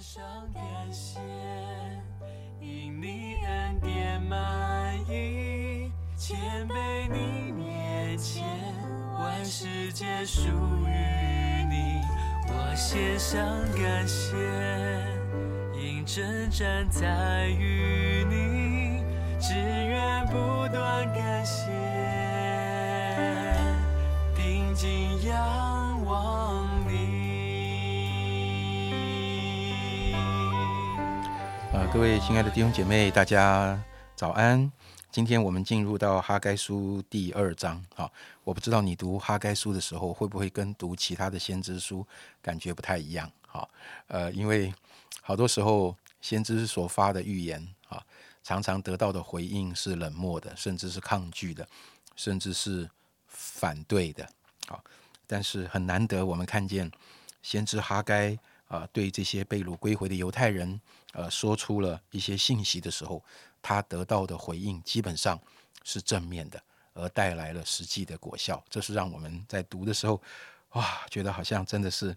上感谢，因你恩典满溢，谦卑你面前，万事皆属于你。我献上感谢，因征战在于你，只愿不断感谢，定睛仰望各位亲爱的弟兄姐妹，大家早安。今天我们进入到哈该书第二章。好，我不知道你读哈该书的时候，会不会跟读其他的先知书感觉不太一样？好，呃，因为好多时候先知所发的预言啊，常常得到的回应是冷漠的，甚至是抗拒的，甚至是反对的。好，但是很难得，我们看见先知哈该啊，对这些被掳归回的犹太人，呃，说出了一些信息的时候，他得到的回应基本上是正面的，而带来了实际的果效。这是让我们在读的时候，哇，觉得好像真的是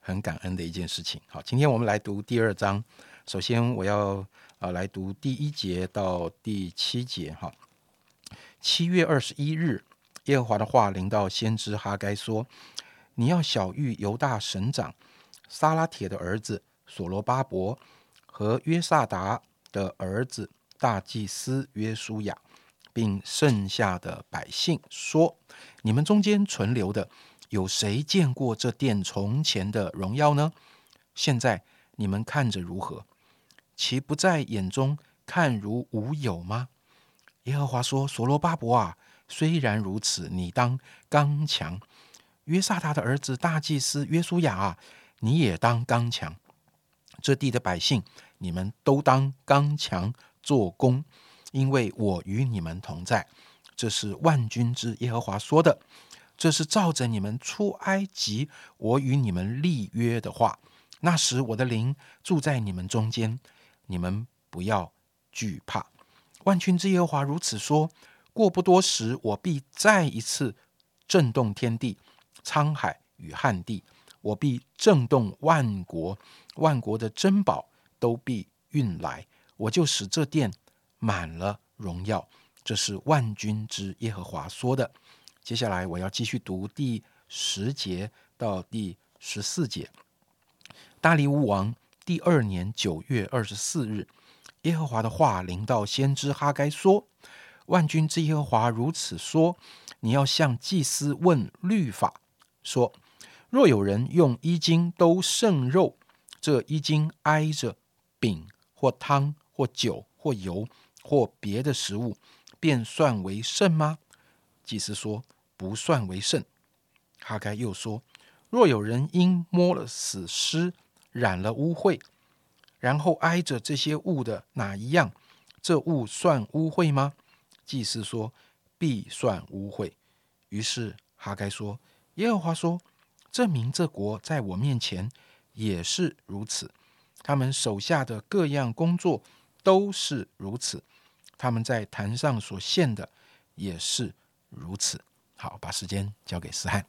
很感恩的一件事情。好，今天我们来读第二章。首先，我要啊来读第一节到第七节。哈，七月二十一日，耶和华的话临到先知哈该说：“你要小谕犹大省长撒拉铁的儿子所罗巴伯和约萨达的儿子大祭司约书亚，并剩下的百姓说：你们中间存留的，有谁见过这殿从前的荣耀呢？现在你们看着如何？其不在眼中看如无有吗？耶和华说：所罗巴伯啊，虽然如此，你当刚强。约萨达的儿子大祭司约书亚啊，你也当刚强。这地的百姓，你们都当刚强做工，因为我与你们同在。这是万军之耶和华说的。这是照着你们出埃及，我与你们立约的话。那时我的灵住在你们中间，你们不要惧怕。万军之耶和华如此说：过不多时，我必再一次震动天地、沧海与旱地，我必震动万国，万国的珍宝都必运来，我就使这殿满了荣耀。这是万军之耶和华说的。接下来我要继续读第十节到第十四节。大利乌王第二年九月二十四日，耶和华的话临到先知哈该说：“万军之耶和华如此说：你要向祭司问律法，说：若有人用一斤都剩肉，这一斤挨着饼或汤或酒或油或别的食物，便算为剩吗？”祭司说：“不算为剩。”哈该又说：“若有人因摸了死尸，染了污秽，然后挨着这些物的哪一样，这物算污秽吗？”祭司说：“必算污秽。”于是哈该说：“耶和华说，这民这国在我面前也是如此，他们手下的各样工作都是如此，他们在坛上所献的也是如此。”好，把时间交给思翰。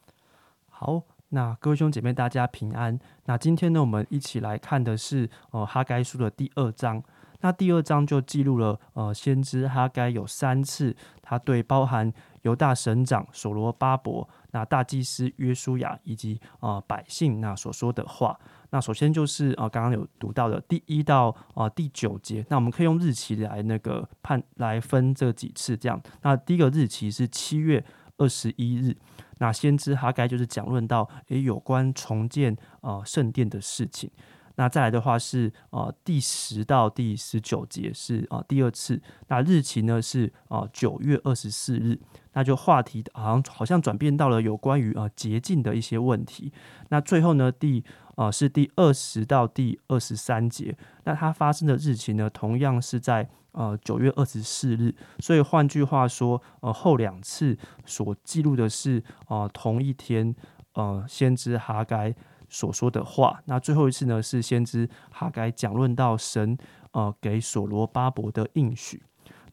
好，那各位兄姐妹，大家平安。那今天呢，我们一起来看的是呃哈该书的第二章。那第二章就记录了呃先知哈该有三次他对包含犹大省长所罗巴伯、那大祭司约书亚以及啊百姓那所说的话。那首先就是呃刚刚有读到的第一到啊第九节。那我们可以用日期来那个判来分这几次这样。那第一个日期是七月。二十一日，那先知哈该就是讲论到诶有关重建呃圣殿的事情。那再来的话是呃第十到第十九节是啊第二次。那日期呢是啊九月二十四日。那就话题好像好像转变到了有关于啊洁净的一些问题。那最后呢第啊是第二十到第二十三节。那它发生的日期呢同样是在。呃，九月二十四日，所以换句话说，呃，后两次所记录的是呃同一天，呃，先知哈该所说的话。那最后一次呢，是先知哈该讲论到神呃给所罗巴伯的应许。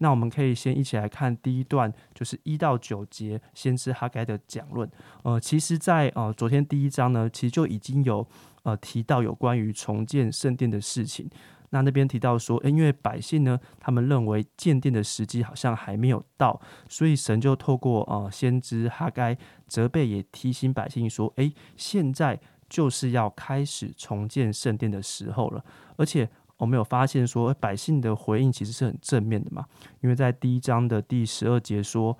那我们可以先一起来看第一段，就是一到九节，先知哈该的讲论。呃，其实，在呃昨天第一章呢，其实就已经有呃提到有关于重建圣殿的事情。那那边提到说，因为百姓呢，他们认为建殿的时机好像还没有到，所以神就透过呃先知哈该责备，也提醒百姓说，诶，现在就是要开始重建圣殿的时候了。而且我们有发现说，百姓的回应其实是很正面的嘛，因为在第一章的第十二节说。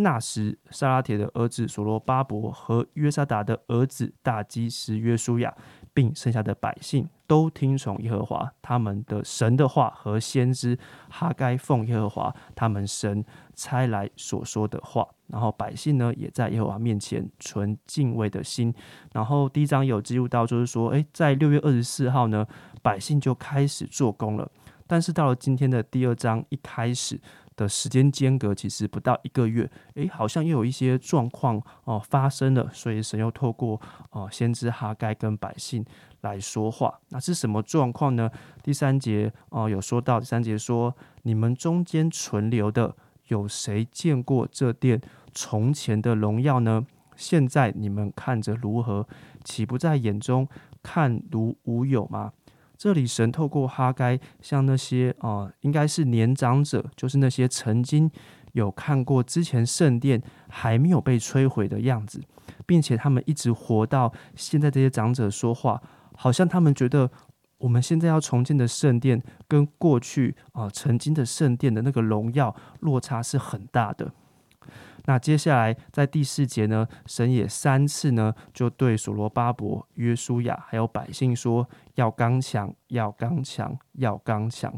那时，沙拉铁的儿子所罗巴伯和约沙达的儿子大基斯约书亚，并剩下的百姓都听从耶和华他们的神的话和先知哈该奉耶和华他们神差来所说的话。然后百姓呢，也在耶和华面前存敬畏的心。然后第一章有记录到，就是说，诶，在六月二十四号呢，百姓就开始做工了。但是到了今天的第二章一开始。的时间间隔其实不到一个月，诶，好像又有一些状况哦发生了，所以神又透过哦先知哈该跟百姓来说话。那是什么状况呢？第三节哦有说到，第三节说：你们中间存留的有谁见过这殿从前的荣耀呢？现在你们看着如何？岂不在眼中看如无有吗？这里神透过哈该向那些啊，应该是年长者，就是那些曾经有看过之前圣殿还没有被摧毁的样子，并且他们一直活到现在。这些长者说话，好像他们觉得我们现在要重建的圣殿跟过去啊曾经的圣殿的那个荣耀落差是很大的。那接下来在第四节呢，神也三次呢，就对所罗巴伯、约书亚还有百姓说：要刚强，要刚强，要刚强。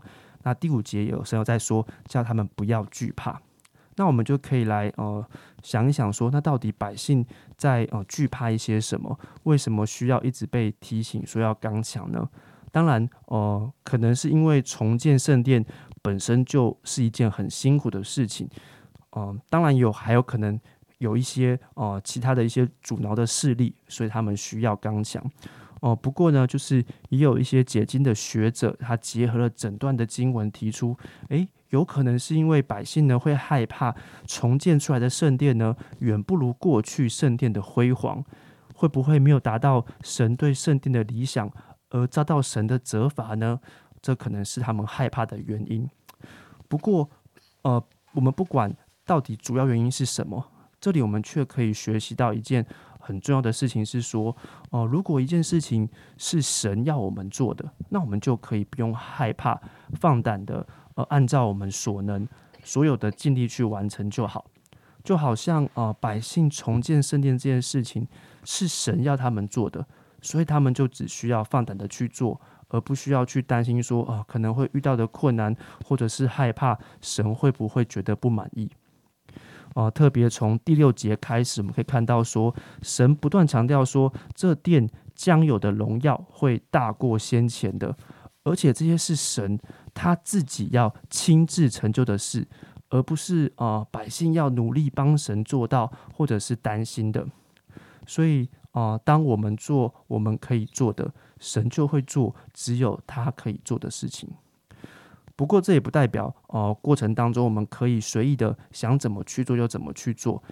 那第五节有神有在说，叫他们不要惧怕。那我们就可以来呃想一想说，那到底百姓在呃惧怕一些什么？为什么需要一直被提醒说要刚强呢？当然，呃，可能是因为重建圣殿本身就是一件很辛苦的事情。嗯，当然有，还有可能有一些呃其他的一些阻挠的势力，所以他们需要刚强。哦，不过呢，就是也有一些解经的学者，他结合了整段的经文，提出，诶，有可能是因为百姓呢会害怕重建出来的圣殿呢，远不如过去圣殿的辉煌，会不会没有达到神对圣殿的理想，而遭到神的责罚呢？这可能是他们害怕的原因。不过，呃，我们不管。到底主要原因是什么？这里我们却可以学习到一件很重要的事情，是说，哦，如果一件事情是神要我们做的，那我们就可以不用害怕，放胆的，呃，按照我们所能，所有的尽力去完成就好。就好像，呃，百姓重建圣殿这件事情是神要他们做的，所以他们就只需要放胆的去做，而不需要去担心说，啊，可能会遇到的困难，或者是害怕神会不会觉得不满意。啊，特别从第六节开始，我们可以看到说，神不断强调说，这殿将有的荣耀会大过先前的，而且这些是神他自己要亲自成就的事，而不是啊百姓要努力帮神做到，或者是担心的。所以啊，当我们做我们可以做的，神就会做只有他可以做的事情。不过这也不代表，呃，过程当中我们可以随意的想怎么去做就怎么去做。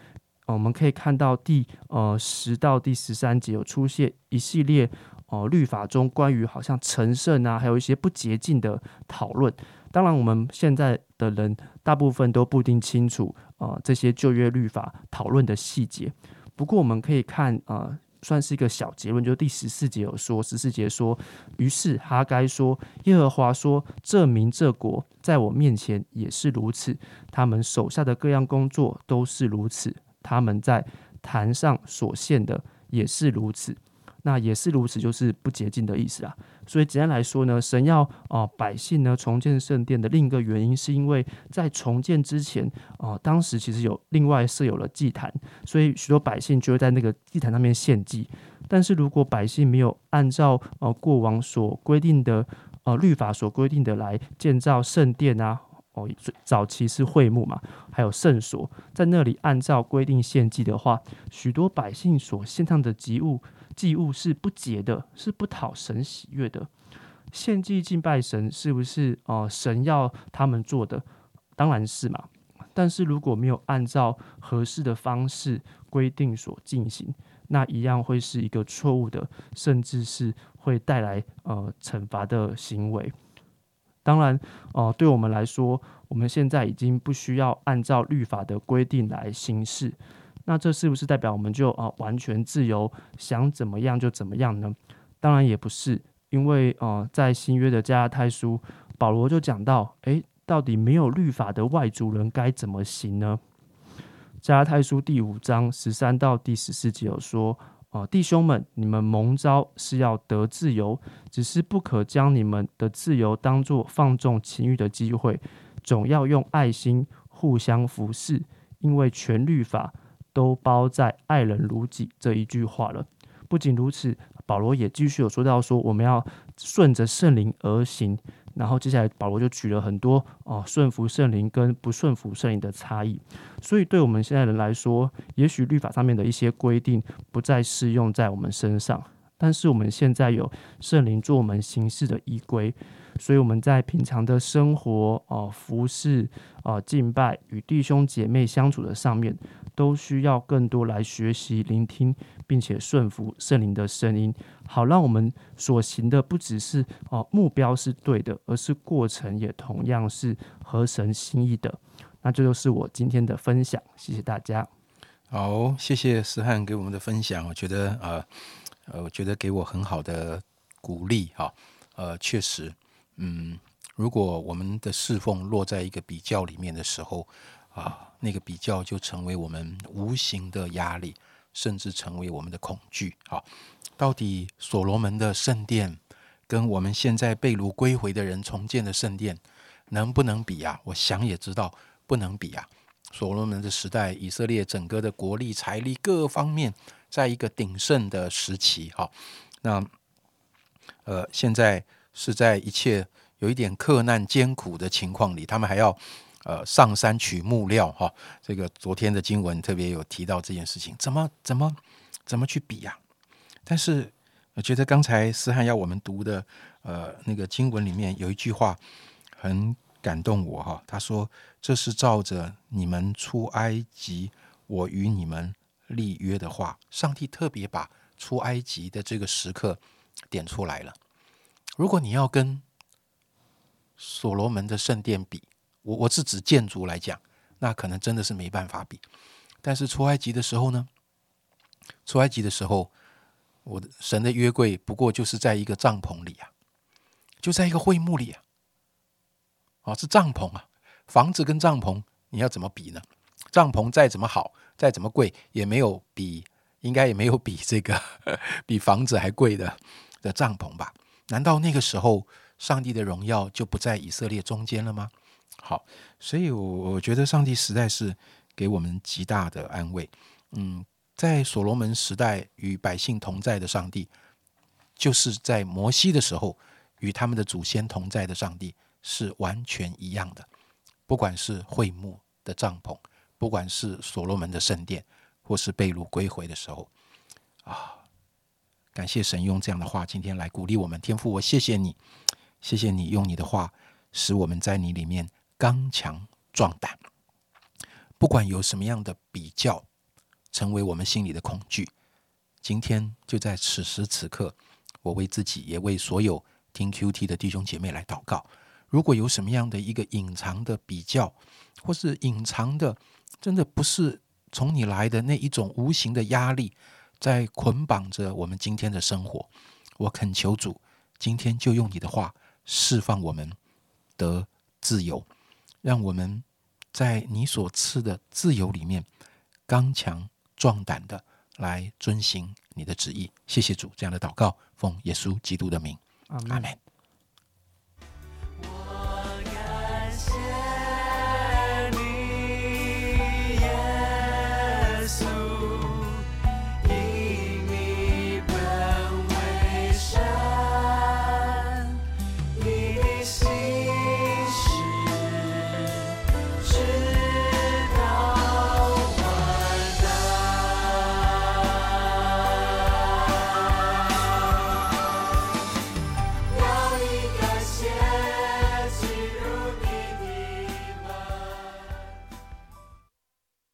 我们可以看到第呃十到第十三节有出现一系列哦律法中关于好像成圣啊，还有一些不洁净的讨论。当然，我们现在的人大部分都不一定清楚啊这些旧约律法讨论的细节。不过我们可以看啊。算是一个小结论，就是第十四节有说，十四节说，于是哈该说，耶和华说，这民这国在我面前也是如此，他们手下的各样工作都是如此，他们在坛上所献的也是如此。那也是如此，就是不洁净的意思啊。所以简单来说呢，神要啊百姓呢重建圣殿的另一个原因，是因为在重建之前啊，当时其实有另外设有了祭坛，所以许多百姓就会在那个祭坛上面献祭。但是如果百姓没有按照呃过往所规定的呃律法所规定的来建造圣殿啊，哦早期是会幕嘛，还有圣所，在那里按照规定献祭的话，许多百姓所献上的祭物。祭物是不洁的，是不讨神喜悦的。献祭敬拜神，是不是哦？神要他们做的，当然是嘛。但是如果没有按照合适的方式规定所进行，那一样会是一个错误的，甚至是会带来呃惩罚的行为。当然，呃，对我们来说，我们现在已经不需要按照律法的规定来行事。那这是不是代表我们就啊完全自由，想怎么样就怎么样呢？当然也不是，因为呃，在新约的加拉太书，保罗就讲到，诶，到底没有律法的外族人该怎么行呢？加拉太书第五章十三到第十四节有说，啊，弟兄们，你们蒙召是要得自由，只是不可将你们的自由当作放纵情欲的机会，总要用爱心互相服侍，因为全律法。都包在“爱人如己”这一句话了。不仅如此，保罗也继续有说到说，我们要顺着圣灵而行。然后接下来，保罗就举了很多哦，顺服圣灵跟不顺服圣灵的差异。所以，对我们现在人来说，也许律法上面的一些规定不再适用在我们身上，但是我们现在有圣灵做我们行事的依归。所以我们在平常的生活、哦服饰、哦敬拜与弟兄姐妹相处的上面，都需要更多来学习、聆听，并且顺服圣灵的声音，好让我们所行的不只是哦目标是对的，而是过程也同样是合神心意的。那这就是我今天的分享，谢谢大家。好，谢谢思翰给我们的分享，我觉得呃呃，我觉得给我很好的鼓励哈，呃，确实。嗯，如果我们的侍奉落在一个比较里面的时候，啊，那个比较就成为我们无形的压力，甚至成为我们的恐惧。好，到底所罗门的圣殿跟我们现在被掳归回的人重建的圣殿能不能比啊？我想也知道不能比啊。所罗门的时代，以色列整个的国力、财力各方面在一个鼎盛的时期。好，那呃，现在。是在一切有一点克难艰苦的情况里，他们还要呃上山取木料哈。这个昨天的经文特别有提到这件事情，怎么怎么怎么去比呀？但是我觉得刚才思翰要我们读的呃那个经文里面有一句话很感动我哈。他说：“这是照着你们出埃及，我与你们立约的话。”上帝特别把出埃及的这个时刻点出来了。如果你要跟所罗门的圣殿比，我我是指建筑来讲，那可能真的是没办法比。但是出埃及的时候呢？出埃及的时候，我的神的约柜不过就是在一个帐篷里啊，就在一个会幕里啊。哦，是帐篷啊，房子跟帐篷你要怎么比呢？帐篷再怎么好，再怎么贵，也没有比，应该也没有比这个比房子还贵的的帐篷吧。难道那个时候上帝的荣耀就不在以色列中间了吗？好，所以，我我觉得上帝实在是给我们极大的安慰。嗯，在所罗门时代与百姓同在的上帝，就是在摩西的时候与他们的祖先同在的上帝是完全一样的。不管是会幕的帐篷，不管是所罗门的圣殿，或是被掳归回的时候，啊。感谢神用这样的话今天来鼓励我们，天父，我谢谢你，谢谢你用你的话使我们在你里面刚强壮胆。不管有什么样的比较，成为我们心里的恐惧，今天就在此时此刻，我为自己也为所有听 Q T 的弟兄姐妹来祷告。如果有什么样的一个隐藏的比较，或是隐藏的，真的不是从你来的那一种无形的压力。在捆绑着我们今天的生活，我恳求主，今天就用你的话释放我们得自由，让我们在你所赐的自由里面刚强壮胆的来遵行你的旨意。谢谢主，这样的祷告奉耶稣基督的名，阿门。